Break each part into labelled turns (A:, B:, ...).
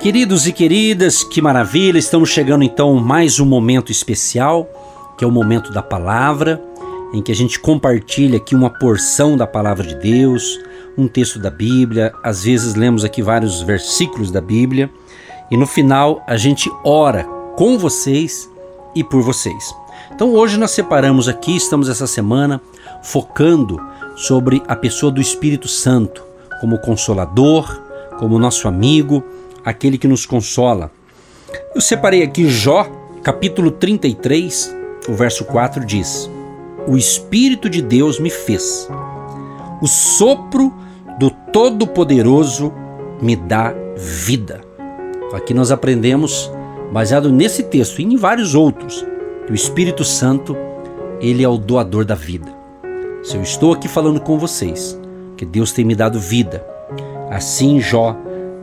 A: Queridos e queridas, que maravilha! Estamos chegando então mais um momento especial, que é o momento da palavra, em que a gente compartilha aqui uma porção da palavra de Deus, um texto da Bíblia, às vezes lemos aqui vários versículos da Bíblia, e no final a gente ora com vocês e por vocês. Então hoje nós separamos aqui, estamos essa semana focando sobre a pessoa do Espírito Santo, como consolador, como nosso amigo, aquele que nos consola. Eu separei aqui Jó, capítulo 33, o verso 4 diz: O Espírito de Deus me fez, o sopro do Todo-Poderoso me dá vida. Aqui nós aprendemos, baseado nesse texto e em vários outros, que o Espírito Santo, ele é o doador da vida. Se eu estou aqui falando com vocês, que Deus tem me dado vida, assim Jó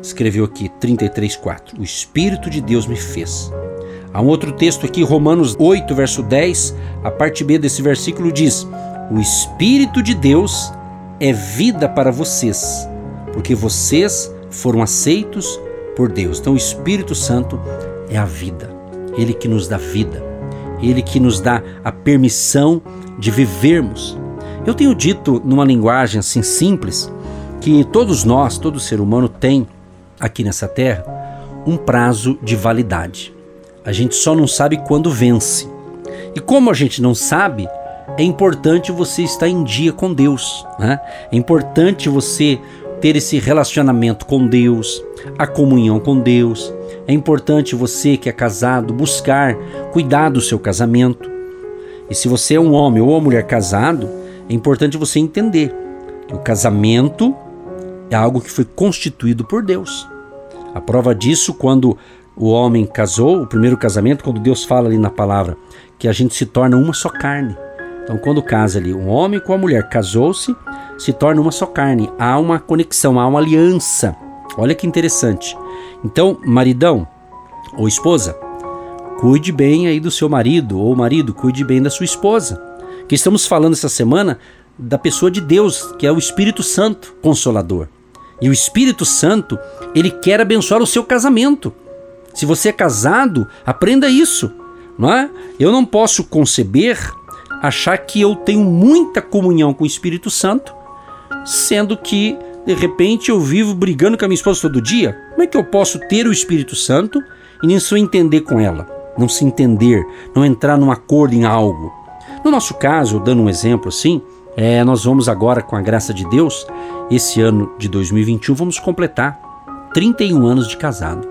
A: escreveu aqui 33:4. O espírito de Deus me fez. Há um outro texto aqui, Romanos 8, verso 10, a parte B desse versículo diz: O espírito de Deus é vida para vocês, porque vocês foram aceitos por Deus. Então o Espírito Santo é a vida. Ele que nos dá vida. Ele que nos dá a permissão de vivermos. Eu tenho dito numa linguagem assim simples que todos nós, todo ser humano tem aqui nessa terra um prazo de validade. A gente só não sabe quando vence. E como a gente não sabe, é importante você estar em dia com Deus. Né? É importante você ter esse relacionamento com Deus, a comunhão com Deus. É importante você que é casado buscar cuidar do seu casamento. E se você é um homem ou uma mulher casado, é importante você entender que o casamento é algo que foi constituído por Deus. A prova disso quando o homem casou, o primeiro casamento, quando Deus fala ali na palavra que a gente se torna uma só carne. Então, quando casa ali um homem com a mulher casou-se, se torna uma só carne. Há uma conexão, há uma aliança. Olha que interessante. Então, maridão ou esposa, cuide bem aí do seu marido, ou marido, cuide bem da sua esposa. Que estamos falando essa semana da pessoa de Deus, que é o Espírito Santo, consolador. E o Espírito Santo, ele quer abençoar o seu casamento. Se você é casado, aprenda isso, não é? Eu não posso conceber achar que eu tenho muita comunhão com o Espírito Santo, sendo que de repente eu vivo brigando com a minha esposa todo dia. Como é que eu posso ter o Espírito Santo e nem só entender com ela? Não se entender, não entrar num acordo em algo. No nosso caso, dando um exemplo assim, é, nós vamos agora, com a graça de Deus, esse ano de 2021, vamos completar 31 anos de casado.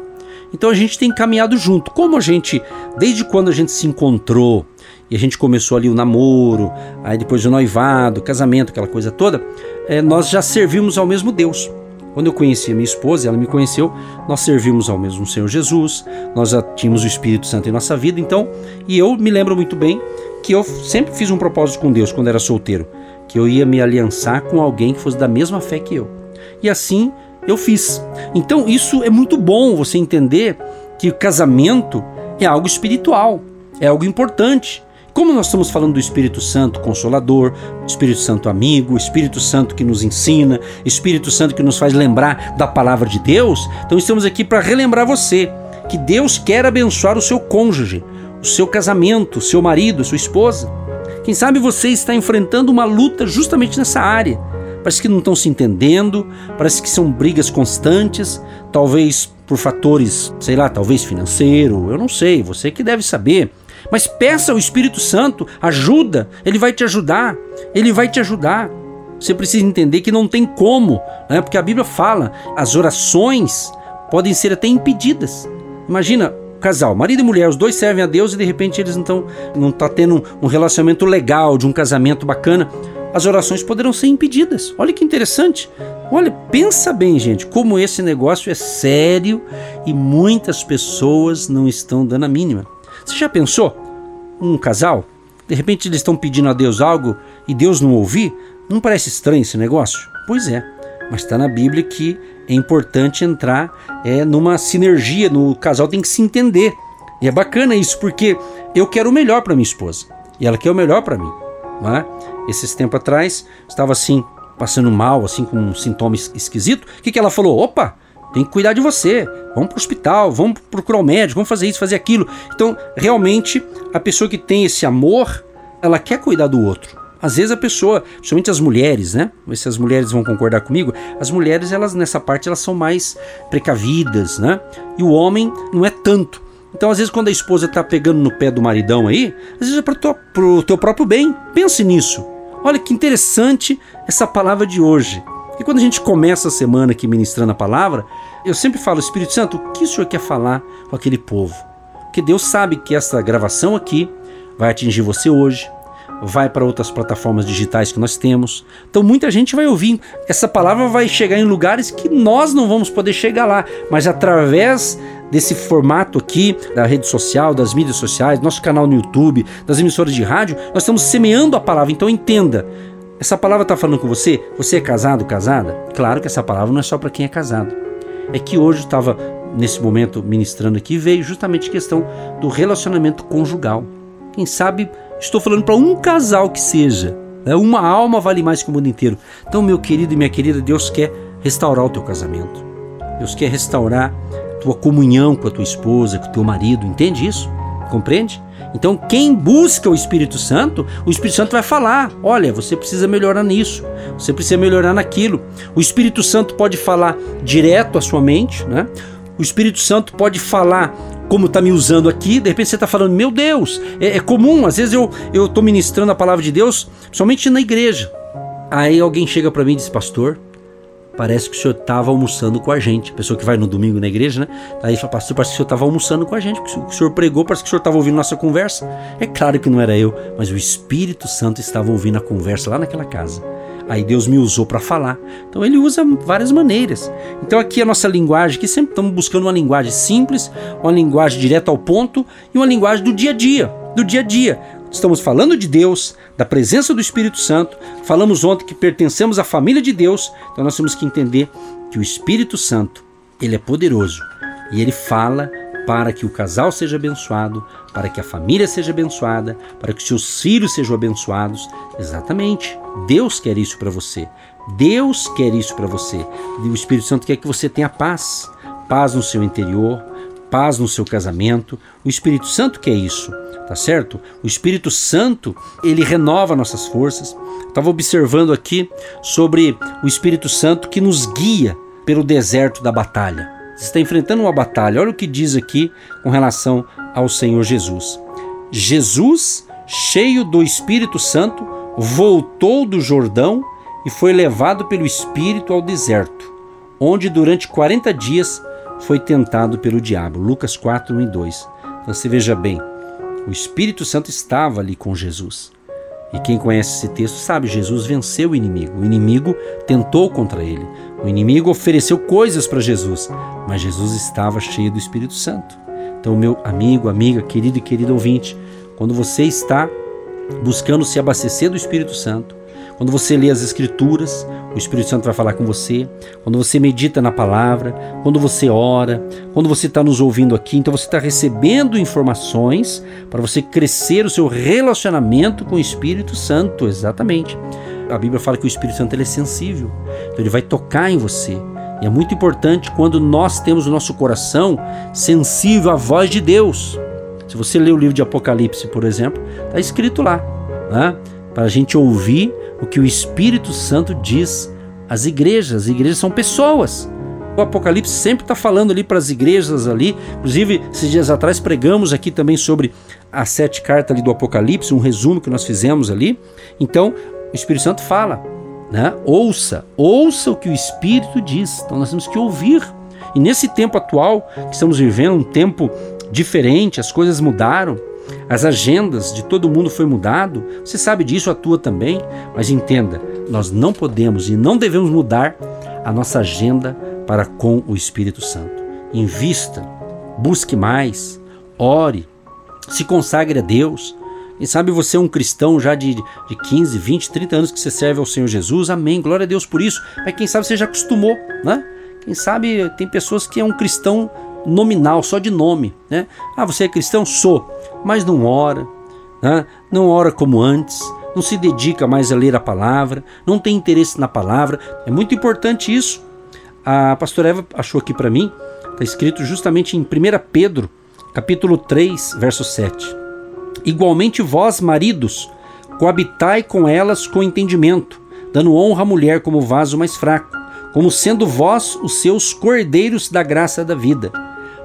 A: Então a gente tem caminhado junto. Como a gente, desde quando a gente se encontrou e a gente começou ali o namoro, aí depois o noivado, casamento, aquela coisa toda, é, nós já servimos ao mesmo Deus. Quando eu conheci a minha esposa, ela me conheceu, nós servimos ao mesmo Senhor Jesus, nós já tínhamos o Espírito Santo em nossa vida, então, e eu me lembro muito bem que eu sempre fiz um propósito com Deus quando era solteiro que eu ia me aliançar com alguém que fosse da mesma fé que eu. E assim eu fiz. Então isso é muito bom você entender que o casamento é algo espiritual, é algo importante. Como nós estamos falando do Espírito Santo Consolador, Espírito Santo Amigo, Espírito Santo que nos ensina, Espírito Santo que nos faz lembrar da palavra de Deus, então estamos aqui para relembrar você que Deus quer abençoar o seu cônjuge, o seu casamento, o seu marido, a sua esposa. Quem sabe você está enfrentando uma luta justamente nessa área. Parece que não estão se entendendo, parece que são brigas constantes, talvez por fatores, sei lá, talvez financeiro, eu não sei, você que deve saber. Mas peça ao Espírito Santo ajuda, ele vai te ajudar, ele vai te ajudar. Você precisa entender que não tem como, né? porque a Bíblia fala, as orações podem ser até impedidas. Imagina, casal, marido e mulher, os dois servem a Deus e de repente eles não estão não tá tendo um relacionamento legal, de um casamento bacana, as orações poderão ser impedidas. Olha que interessante. Olha, pensa bem, gente, como esse negócio é sério e muitas pessoas não estão dando a mínima. Você já pensou? um casal, de repente eles estão pedindo a Deus algo e Deus não ouvir, não parece estranho esse negócio? Pois é, mas está na Bíblia que é importante entrar é, numa sinergia, no casal tem que se entender. E é bacana isso, porque eu quero o melhor para minha esposa e ela quer o melhor para mim. Não é? Esses tempos atrás, estava assim, passando mal, assim, com um sintoma esquisito. O que, que ela falou? Opa, tem que cuidar de você. Vamos para o hospital, vamos procurar o um médico, vamos fazer isso, fazer aquilo. Então, realmente, a pessoa que tem esse amor, ela quer cuidar do outro. Às vezes a pessoa, principalmente as mulheres, né? Vamos se as mulheres vão concordar comigo. As mulheres, elas nessa parte, elas são mais precavidas, né? E o homem não é tanto. Então, às vezes, quando a esposa está pegando no pé do maridão aí, às vezes é para o teu próprio bem. Pense nisso. Olha que interessante essa palavra de hoje. E quando a gente começa a semana aqui ministrando a palavra, eu sempre falo, Espírito Santo, o que o Senhor quer falar com aquele povo? Porque Deus sabe que essa gravação aqui vai atingir você hoje, vai para outras plataformas digitais que nós temos. Então muita gente vai ouvir. Essa palavra vai chegar em lugares que nós não vamos poder chegar lá, mas através desse formato aqui da rede social, das mídias sociais, nosso canal no YouTube, das emissoras de rádio, nós estamos semeando a palavra. Então entenda, essa palavra está falando com você? Você é casado, casada? Claro que essa palavra não é só para quem é casado. É que hoje estava nesse momento ministrando aqui veio justamente a questão do relacionamento conjugal. Quem sabe estou falando para um casal que seja. Né? Uma alma vale mais que o mundo inteiro. Então, meu querido e minha querida, Deus quer restaurar o teu casamento. Deus quer restaurar tua comunhão com a tua esposa, com o teu marido. Entende isso? Compreende? Então, quem busca o Espírito Santo, o Espírito Santo vai falar: olha, você precisa melhorar nisso, você precisa melhorar naquilo. O Espírito Santo pode falar direto à sua mente, né? O Espírito Santo pode falar como está me usando aqui, de repente você está falando, meu Deus, é, é, comum, às vezes eu estou ministrando a palavra de Deus, somente na igreja. Aí alguém chega para mim e diz, pastor, parece que o senhor estava almoçando com a gente. A pessoa que vai no domingo na igreja, né? Aí fala, pastor, parece que o senhor estava almoçando com a gente, porque o senhor pregou, parece que o senhor estava ouvindo nossa conversa. É claro que não era eu, mas o Espírito Santo estava ouvindo a conversa lá naquela casa. Aí Deus me usou para falar. Então ele usa várias maneiras. Então aqui a nossa linguagem, que sempre estamos buscando uma linguagem simples, uma linguagem direta ao ponto e uma linguagem do dia a dia, do dia a dia. Estamos falando de Deus, da presença do Espírito Santo. Falamos ontem que pertencemos à família de Deus. Então nós temos que entender que o Espírito Santo, ele é poderoso e ele fala para que o casal seja abençoado, para que a família seja abençoada, para que seus filhos sejam abençoados. Exatamente. Deus quer isso para você. Deus quer isso para você. O Espírito Santo quer que você tenha paz, paz no seu interior, paz no seu casamento. O Espírito Santo quer isso, tá certo? O Espírito Santo, ele renova nossas forças. Estava observando aqui sobre o Espírito Santo que nos guia pelo deserto da batalha. Você está enfrentando uma batalha. Olha o que diz aqui com relação ao Senhor Jesus. Jesus, cheio do Espírito Santo, voltou do Jordão e foi levado pelo Espírito ao deserto, onde durante 40 dias foi tentado pelo diabo. Lucas 4, 1 e 2. Então você veja bem, o Espírito Santo estava ali com Jesus. E quem conhece esse texto sabe, Jesus venceu o inimigo. O inimigo tentou contra ele. O inimigo ofereceu coisas para Jesus, mas Jesus estava cheio do Espírito Santo. Então, meu amigo, amiga, querido e querido ouvinte, quando você está buscando se abastecer do Espírito Santo, quando você lê as Escrituras, o Espírito Santo vai falar com você. Quando você medita na palavra, quando você ora, quando você está nos ouvindo aqui, então você está recebendo informações para você crescer o seu relacionamento com o Espírito Santo, exatamente. A Bíblia fala que o Espírito Santo é sensível, então ele vai tocar em você. E é muito importante quando nós temos o nosso coração sensível à voz de Deus. Se você ler o livro de Apocalipse, por exemplo, está escrito lá, né? Para a gente ouvir o que o Espírito Santo diz às igrejas. As igrejas são pessoas. O Apocalipse sempre está falando ali para as igrejas ali. Inclusive, esses dias atrás pregamos aqui também sobre as sete cartas ali do Apocalipse, um resumo que nós fizemos ali. Então, o Espírito Santo fala, né? Ouça, ouça o que o Espírito diz. Então nós temos que ouvir. E nesse tempo atual que estamos vivendo, um tempo diferente, as coisas mudaram. As agendas de todo mundo foi mudado. Você sabe disso, a tua também. Mas entenda, nós não podemos e não devemos mudar a nossa agenda para com o Espírito Santo. Invista, busque mais, ore, se consagre a Deus. Quem sabe você é um cristão já de, de 15, 20, 30 anos que você serve ao Senhor Jesus. Amém. Glória a Deus por isso. Mas quem sabe você já acostumou, né? Quem sabe tem pessoas que é um cristão nominal, só de nome, né? Ah, você é cristão? Sou. Mas não ora, né? não ora como antes, não se dedica mais a ler a palavra, não tem interesse na palavra. É muito importante isso. A pastora Eva achou aqui para mim, está escrito justamente em 1 Pedro, capítulo 3, verso 7. Igualmente vós, maridos, coabitai com elas com entendimento, dando honra à mulher como vaso mais fraco, como sendo vós os seus cordeiros da graça da vida,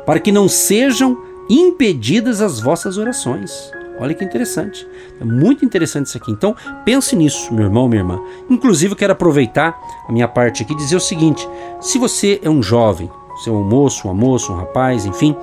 A: para que não sejam impedidas as vossas orações. Olha que interessante. É muito interessante isso aqui. Então, pense nisso, meu irmão, minha irmã. Inclusive, eu quero aproveitar a minha parte aqui e dizer o seguinte: se você é um jovem, você é um moço, uma moça, um rapaz, enfim,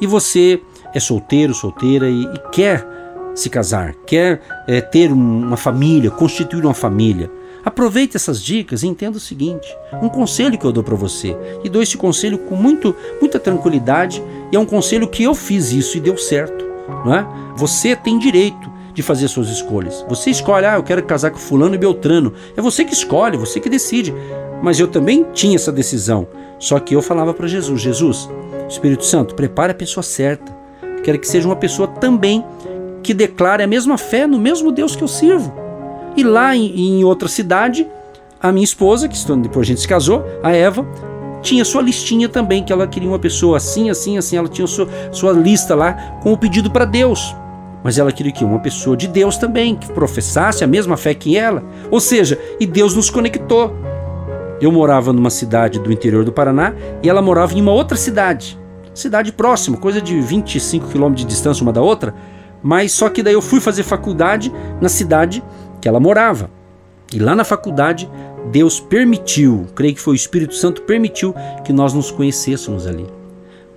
A: e você é solteiro, solteira e, e quer se casar, quer é, ter uma família, constituir uma família, aproveite essas dicas e entenda o seguinte: um conselho que eu dou para você, e dou esse conselho com muito, muita tranquilidade, e é um conselho que eu fiz isso e deu certo. Não é? Você tem direito de fazer suas escolhas. Você escolhe, ah, eu quero casar com fulano e beltrano. É você que escolhe, você que decide. Mas eu também tinha essa decisão. Só que eu falava para Jesus, Jesus, Espírito Santo, prepare a pessoa certa. Quero que seja uma pessoa também que declare a mesma fé no mesmo Deus que eu sirvo. E lá em, em outra cidade, a minha esposa, que depois a gente se casou, a Eva, tinha sua listinha também, que ela queria uma pessoa assim, assim, assim. Ela tinha sua, sua lista lá com o pedido para Deus. Mas ela queria que uma pessoa de Deus também, que professasse a mesma fé que ela. Ou seja, e Deus nos conectou. Eu morava numa cidade do interior do Paraná e ela morava em uma outra cidade. Cidade próxima, coisa de 25 quilômetros de distância uma da outra. Mas só que daí eu fui fazer faculdade na cidade que ela morava. E lá na faculdade Deus permitiu, creio que foi o Espírito Santo permitiu que nós nos conhecêssemos ali.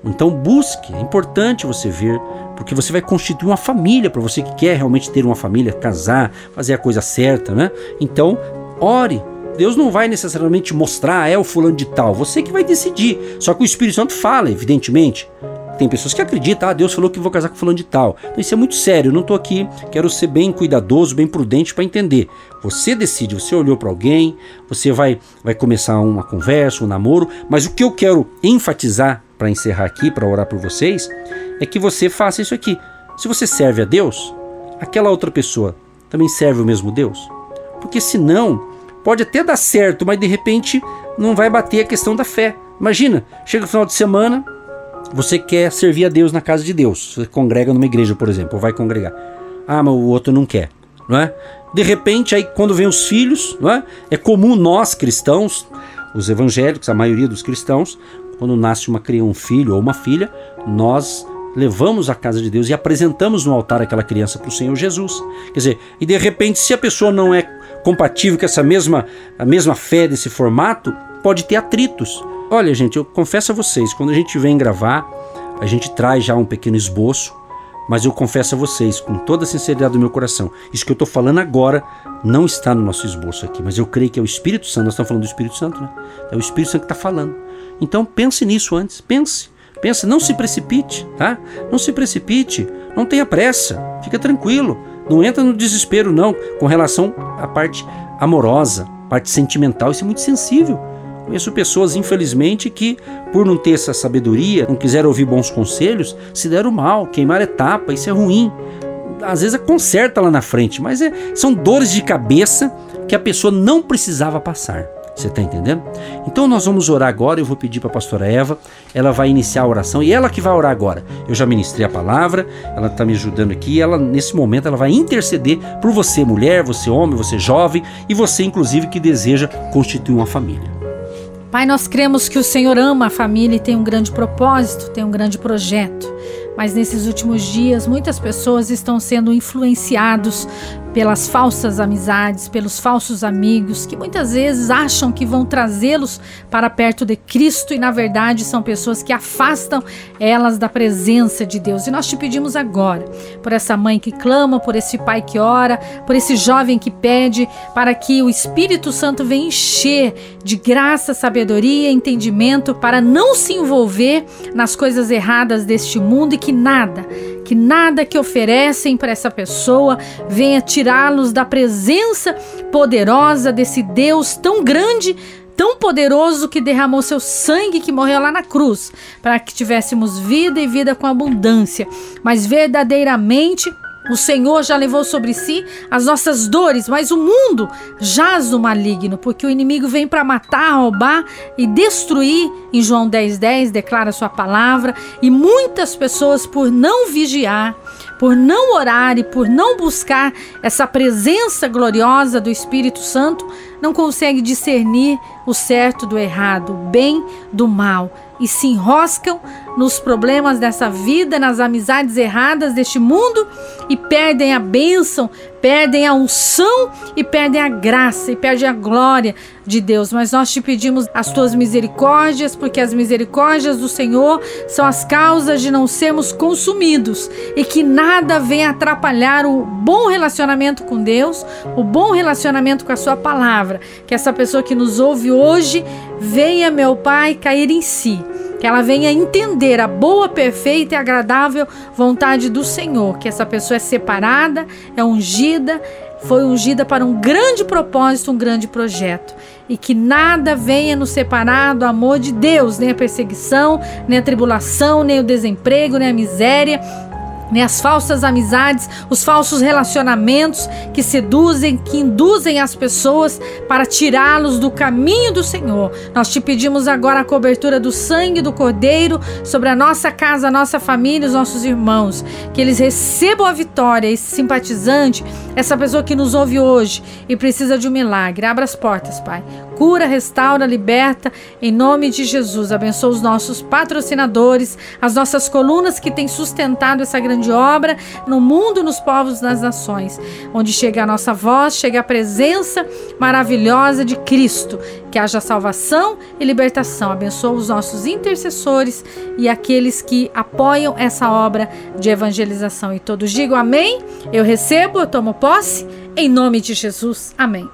A: Então busque, é importante você ver, porque você vai constituir uma família para você que quer realmente ter uma família, casar, fazer a coisa certa, né? Então, ore. Deus não vai necessariamente mostrar, ah, é o fulano de tal, você que vai decidir. Só que o Espírito Santo fala, evidentemente. Tem pessoas que acreditam, ah, Deus falou que vou casar com fulano de tal. Então isso é muito sério, eu não estou aqui, quero ser bem cuidadoso, bem prudente para entender. Você decide, você olhou para alguém, você vai, vai começar uma conversa, um namoro, mas o que eu quero enfatizar para encerrar aqui, para orar por vocês, é que você faça isso aqui. Se você serve a Deus, aquela outra pessoa também serve o mesmo Deus? Porque senão, pode até dar certo, mas de repente não vai bater a questão da fé. Imagina, chega o final de semana, você quer servir a Deus na casa de Deus. Você congrega numa igreja, por exemplo, ou vai congregar. Ah, mas o outro não quer, não é? De repente, aí quando vem os filhos, não é? É comum nós cristãos, os evangélicos, a maioria dos cristãos, quando nasce uma criança, um filho ou uma filha, nós levamos à casa de Deus e apresentamos no altar aquela criança para o Senhor Jesus. Quer dizer, e de repente, se a pessoa não é compatível com essa mesma, a mesma fé desse formato, pode ter atritos. Olha, gente, eu confesso a vocês, quando a gente vem gravar, a gente traz já um pequeno esboço, mas eu confesso a vocês, com toda a sinceridade do meu coração, isso que eu estou falando agora não está no nosso esboço aqui, mas eu creio que é o Espírito Santo, nós estamos falando do Espírito Santo, né? É o Espírito Santo que está falando. Então pense nisso antes, pense. Pense, não se precipite, tá? Não se precipite, não tenha pressa, fica tranquilo. Não entra no desespero, não, com relação à parte amorosa, parte sentimental, isso é muito sensível. Conheço pessoas, infelizmente, que, por não ter essa sabedoria, não quiseram ouvir bons conselhos, se deram mal, queimaram etapa, isso é ruim. Às vezes conserta lá na frente, mas é, são dores de cabeça que a pessoa não precisava passar. Você está entendendo? Então nós vamos orar agora. Eu vou pedir para a pastora Eva, ela vai iniciar a oração e ela que vai orar agora. Eu já ministrei a palavra, ela está me ajudando aqui. Ela nesse momento ela vai interceder por você, mulher, você homem, você jovem e você inclusive que deseja constituir uma família.
B: Pai, nós cremos que o Senhor ama a família e tem um grande propósito, tem um grande projeto. Mas nesses últimos dias, muitas pessoas estão sendo influenciados pelas falsas amizades, pelos falsos amigos, que muitas vezes acham que vão trazê-los para perto de Cristo e na verdade são pessoas que afastam elas da presença de Deus. E nós te pedimos agora, por essa mãe que clama, por esse pai que ora, por esse jovem que pede, para que o Espírito Santo venha encher de graça, sabedoria, entendimento para não se envolver nas coisas erradas deste mundo e que nada, que nada que oferecem para essa pessoa venha tirá-los da presença poderosa desse Deus tão grande, tão poderoso que derramou seu sangue que morreu lá na cruz, para que tivéssemos vida e vida com abundância, mas verdadeiramente o Senhor já levou sobre si as nossas dores, mas o mundo jaz no maligno, porque o inimigo vem para matar, roubar e destruir. Em João 10,10 10, declara sua palavra, e muitas pessoas, por não vigiar, por não orar e por não buscar essa presença gloriosa do Espírito Santo, não conseguem discernir o certo do errado, o bem do mal e se enroscam nos problemas dessa vida, nas amizades erradas deste mundo e perdem a bênção, perdem a unção e perdem a graça e perdem a glória de Deus. Mas nós te pedimos as tuas misericórdias, porque as misericórdias do Senhor são as causas de não sermos consumidos e que nada venha atrapalhar o bom relacionamento com Deus, o bom relacionamento com a Sua palavra. Que essa pessoa que nos ouve hoje venha, meu Pai, cair em si que ela venha entender a boa, perfeita e agradável vontade do Senhor, que essa pessoa é separada, é ungida, foi ungida para um grande propósito, um grande projeto. E que nada venha nos separar do amor de Deus, nem a perseguição, nem a tribulação, nem o desemprego, nem a miséria, né, as falsas amizades, os falsos relacionamentos que seduzem, que induzem as pessoas para tirá-los do caminho do Senhor. Nós te pedimos agora a cobertura do sangue do Cordeiro sobre a nossa casa, a nossa família, os nossos irmãos, que eles recebam a vitória, esse simpatizante, essa pessoa que nos ouve hoje e precisa de um milagre. Abra as portas, Pai. Cura, restaura, liberta, em nome de Jesus. Abençoa os nossos patrocinadores, as nossas colunas que têm sustentado essa grande obra no mundo, nos povos, nas nações, onde chega a nossa voz, chega a presença maravilhosa de Cristo. Que haja salvação e libertação. Abençoa os nossos intercessores e aqueles que apoiam essa obra de evangelização. E todos digam amém. Eu recebo, eu tomo posse, em nome de Jesus. Amém.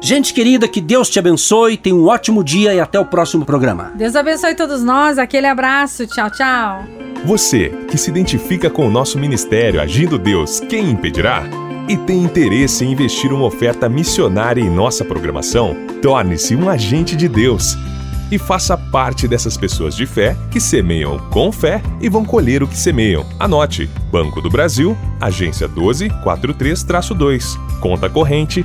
A: Gente querida, que Deus te abençoe, tenha um ótimo dia e até o próximo programa.
B: Deus abençoe todos nós, aquele abraço, tchau, tchau.
C: Você que se identifica com o nosso ministério Agindo Deus, quem impedirá? E tem interesse em investir uma oferta missionária em nossa programação? Torne-se um agente de Deus e faça parte dessas pessoas de fé que semeiam com fé e vão colher o que semeiam. Anote: Banco do Brasil, agência 1243-2, conta corrente